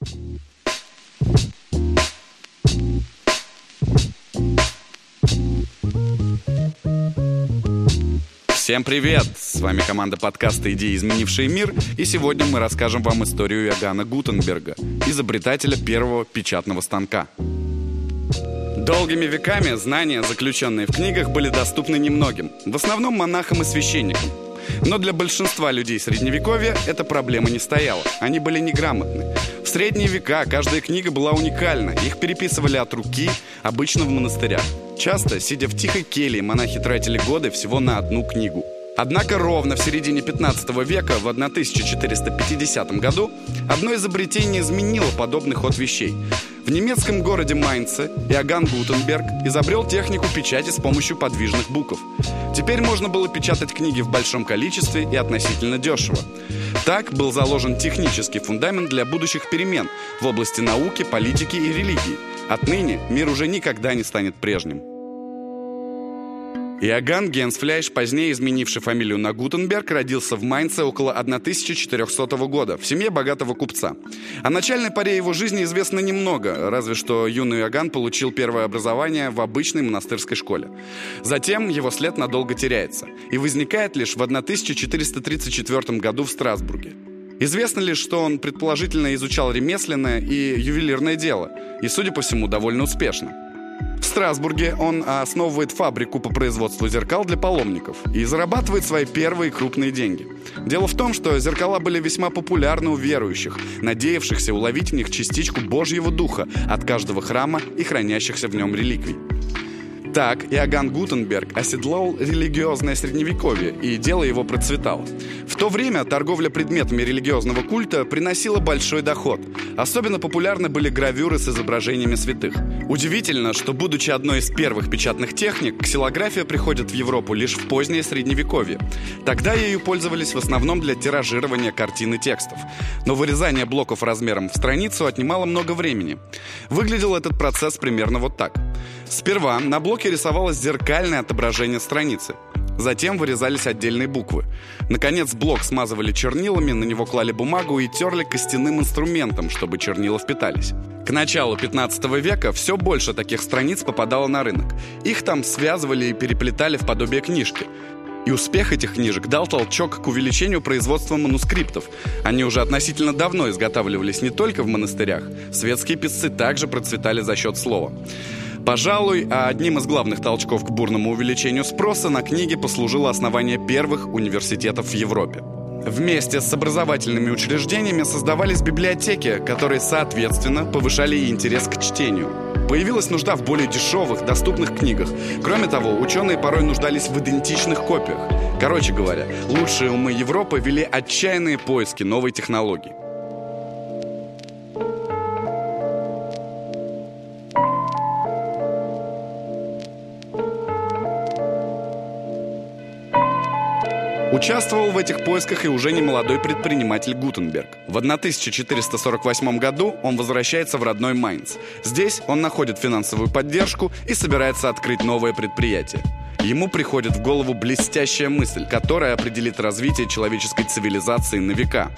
Всем привет! С вами команда подкаста «Идеи, изменившие мир», и сегодня мы расскажем вам историю Иоганна Гутенберга, изобретателя первого печатного станка. Долгими веками знания, заключенные в книгах, были доступны немногим, в основном монахам и священникам. Но для большинства людей Средневековья эта проблема не стояла, они были неграмотны. В средние века каждая книга была уникальна, их переписывали от руки, обычно в монастырях. Часто, сидя в тихой келье, монахи тратили годы всего на одну книгу. Однако ровно в середине 15 века, в 1450 году, одно изобретение изменило подобный ход вещей. В немецком городе Майнце Иоганн Гутенберг изобрел технику печати с помощью подвижных букв. Теперь можно было печатать книги в большом количестве и относительно дешево. Так был заложен технический фундамент для будущих перемен в области науки, политики и религии. Отныне мир уже никогда не станет прежним. Иоганн Генсфляйш, позднее изменивший фамилию на Гутенберг, родился в Майнце около 1400 года в семье богатого купца. О начальной паре его жизни известно немного, разве что юный Иоганн получил первое образование в обычной монастырской школе. Затем его след надолго теряется и возникает лишь в 1434 году в Страсбурге. Известно лишь, что он предположительно изучал ремесленное и ювелирное дело, и, судя по всему, довольно успешно. В Страсбурге он основывает фабрику по производству зеркал для паломников и зарабатывает свои первые крупные деньги. Дело в том, что зеркала были весьма популярны у верующих, надеявшихся уловить в них частичку Божьего Духа от каждого храма и хранящихся в нем реликвий. Так Иоганн Гутенберг оседлал религиозное средневековье, и дело его процветало. В то время торговля предметами религиозного культа приносила большой доход. Особенно популярны были гравюры с изображениями святых. Удивительно, что, будучи одной из первых печатных техник, ксилография приходит в Европу лишь в позднее средневековье. Тогда ею пользовались в основном для тиражирования картин и текстов. Но вырезание блоков размером в страницу отнимало много времени. Выглядел этот процесс примерно вот так. Сперва на блоке рисовалось зеркальное отображение страницы. Затем вырезались отдельные буквы. Наконец, блок смазывали чернилами, на него клали бумагу и терли костяным инструментом, чтобы чернила впитались. К началу 15 века все больше таких страниц попадало на рынок. Их там связывали и переплетали в подобие книжки. И успех этих книжек дал толчок к увеличению производства манускриптов. Они уже относительно давно изготавливались не только в монастырях. Светские писцы также процветали за счет слова. Пожалуй, одним из главных толчков к бурному увеличению спроса на книги послужило основание первых университетов в Европе. Вместе с образовательными учреждениями создавались библиотеки, которые, соответственно, повышали интерес к чтению. Появилась нужда в более дешевых, доступных книгах. Кроме того, ученые порой нуждались в идентичных копиях. Короче говоря, лучшие умы Европы вели отчаянные поиски новой технологии. Участвовал в этих поисках и уже не молодой предприниматель Гутенберг. В 1448 году он возвращается в родной Майнц. Здесь он находит финансовую поддержку и собирается открыть новое предприятие. Ему приходит в голову блестящая мысль, которая определит развитие человеческой цивилизации на века.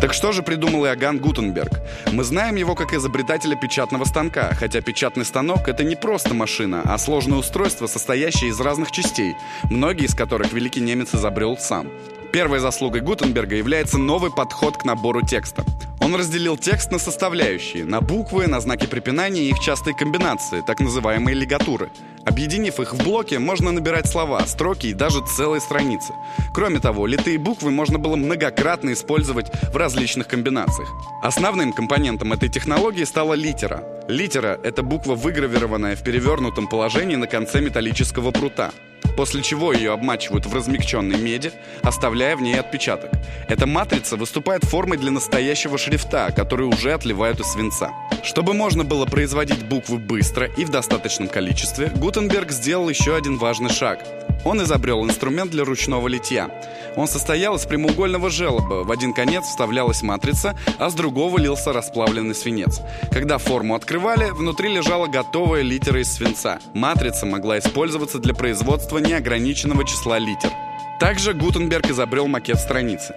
Так что же придумал Иоганн Гутенберг? Мы знаем его как изобретателя печатного станка, хотя печатный станок — это не просто машина, а сложное устройство, состоящее из разных частей, многие из которых великий немец изобрел сам. Первой заслугой Гутенберга является новый подход к набору текста. Он разделил текст на составляющие, на буквы, на знаки препинания и их частые комбинации, так называемые лигатуры. Объединив их в блоки, можно набирать слова, строки и даже целые страницы. Кроме того, литые буквы можно было многократно использовать в различных комбинациях. Основным компонентом этой технологии стала литера. Литера — это буква, выгравированная в перевернутом положении на конце металлического прута после чего ее обмачивают в размягченной меди, оставляя в ней отпечаток. Эта матрица выступает формой для настоящего шрифта, который уже отливают из свинца. Чтобы можно было производить буквы быстро и в достаточном количестве, Гутенберг сделал еще один важный шаг. Он изобрел инструмент для ручного литья. Он состоял из прямоугольного желоба. В один конец вставлялась матрица, а с другого лился расплавленный свинец. Когда форму открывали, внутри лежала готовая литера из свинца. Матрица могла использоваться для производства неограниченного числа литер. Также Гутенберг изобрел макет страницы.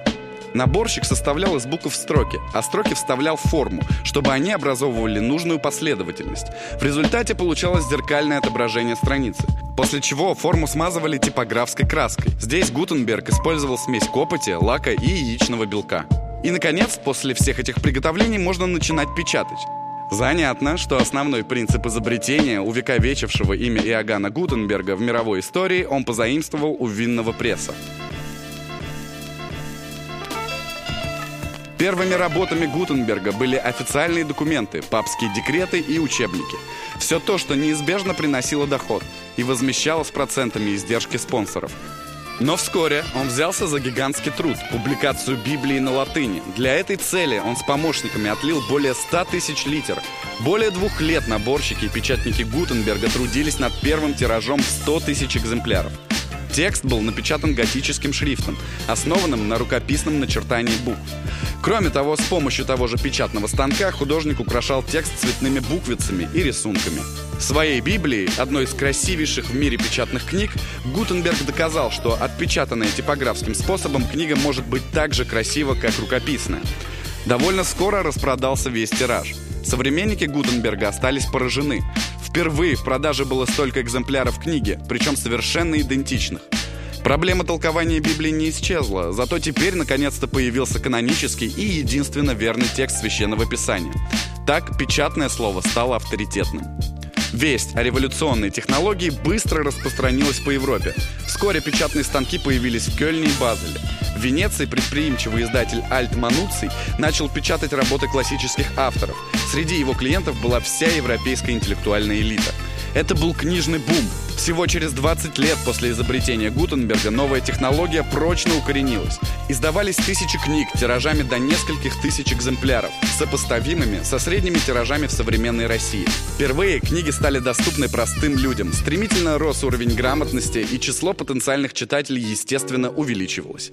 Наборщик составлял из букв строки, а строки вставлял в форму, чтобы они образовывали нужную последовательность. В результате получалось зеркальное отображение страницы. После чего форму смазывали типографской краской. Здесь Гутенберг использовал смесь копоти, лака и яичного белка. И, наконец, после всех этих приготовлений можно начинать печатать. Занятно, что основной принцип изобретения, увековечившего имя Иоганна Гутенберга в мировой истории, он позаимствовал у винного пресса. Первыми работами Гутенберга были официальные документы, папские декреты и учебники. Все то, что неизбежно приносило доход и возмещало с процентами издержки спонсоров. Но вскоре он взялся за гигантский труд – публикацию Библии на латыни. Для этой цели он с помощниками отлил более 100 тысяч литер. Более двух лет наборщики и печатники Гутенберга трудились над первым тиражом в 100 тысяч экземпляров. Текст был напечатан готическим шрифтом, основанным на рукописном начертании букв. Кроме того, с помощью того же печатного станка художник украшал текст цветными буквицами и рисунками. Своей Библии, одной из красивейших в мире печатных книг, Гутенберг доказал, что отпечатанная типографским способом книга может быть так же красива, как рукописная. Довольно скоро распродался весь тираж. Современники Гутенберга остались поражены. Впервые в продаже было столько экземпляров книги, причем совершенно идентичных. Проблема толкования Библии не исчезла, зато теперь наконец-то появился канонический и единственно верный текст Священного Писания. Так печатное слово стало авторитетным. Весть о революционной технологии быстро распространилась по Европе. Вскоре печатные станки появились в Кёльне и Базеле. В Венеции предприимчивый издатель Альт Мануций начал печатать работы классических авторов. Среди его клиентов была вся европейская интеллектуальная элита. Это был книжный бум. Всего через 20 лет после изобретения Гутенберга новая технология прочно укоренилась. Издавались тысячи книг тиражами до нескольких тысяч экземпляров, сопоставимыми со средними тиражами в современной России. Впервые книги стали доступны простым людям. Стремительно рос уровень грамотности, и число потенциальных читателей, естественно, увеличивалось.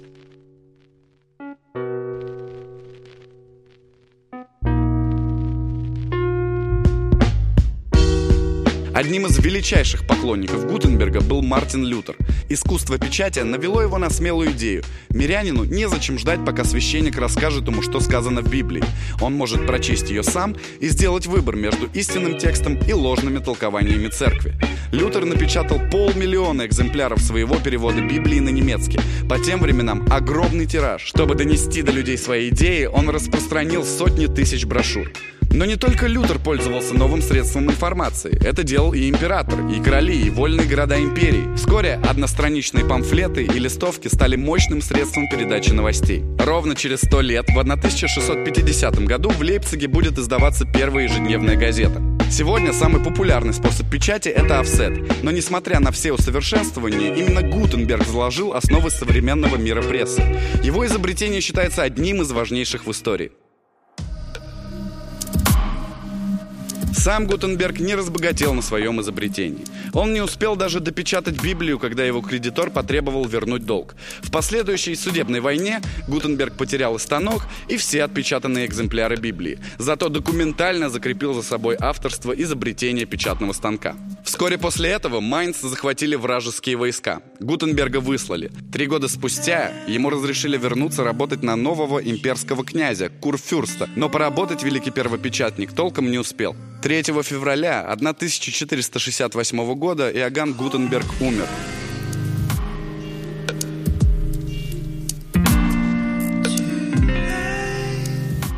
Одним из величайших поклонников Гутенберга был Мартин Лютер. Искусство печати навело его на смелую идею. Мирянину незачем ждать, пока священник расскажет ему, что сказано в Библии. Он может прочесть ее сам и сделать выбор между истинным текстом и ложными толкованиями церкви. Лютер напечатал полмиллиона экземпляров своего перевода Библии на немецкий. По тем временам огромный тираж. Чтобы донести до людей свои идеи, он распространил сотни тысяч брошюр. Но не только Лютер пользовался новым средством информации. Это делал и император, и короли, и вольные города империи. Вскоре одностраничные памфлеты и листовки стали мощным средством передачи новостей. Ровно через сто лет, в 1650 году, в Лейпциге будет издаваться первая ежедневная газета. Сегодня самый популярный способ печати – это офсет. Но несмотря на все усовершенствования, именно Гутенберг заложил основы современного мира прессы. Его изобретение считается одним из важнейших в истории. Сам Гутенберг не разбогател на своем изобретении. Он не успел даже допечатать Библию, когда его кредитор потребовал вернуть долг. В последующей судебной войне Гутенберг потерял и станок, и все отпечатанные экземпляры Библии. Зато документально закрепил за собой авторство изобретения печатного станка. Вскоре после этого Майнц захватили вражеские войска. Гутенберга выслали. Три года спустя ему разрешили вернуться работать на нового имперского князя, Курфюрста, но поработать великий первопечатник толком не успел. 3 февраля 1468 года Иоганн Гутенберг умер.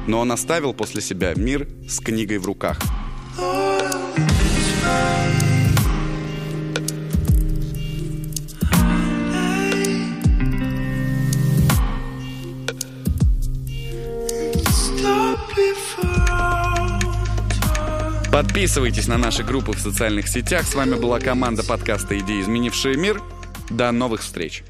Но он оставил после себя мир с книгой в руках. Подписывайтесь на наши группы в социальных сетях. С вами была команда подкаста «Идеи, изменившие мир». До новых встреч!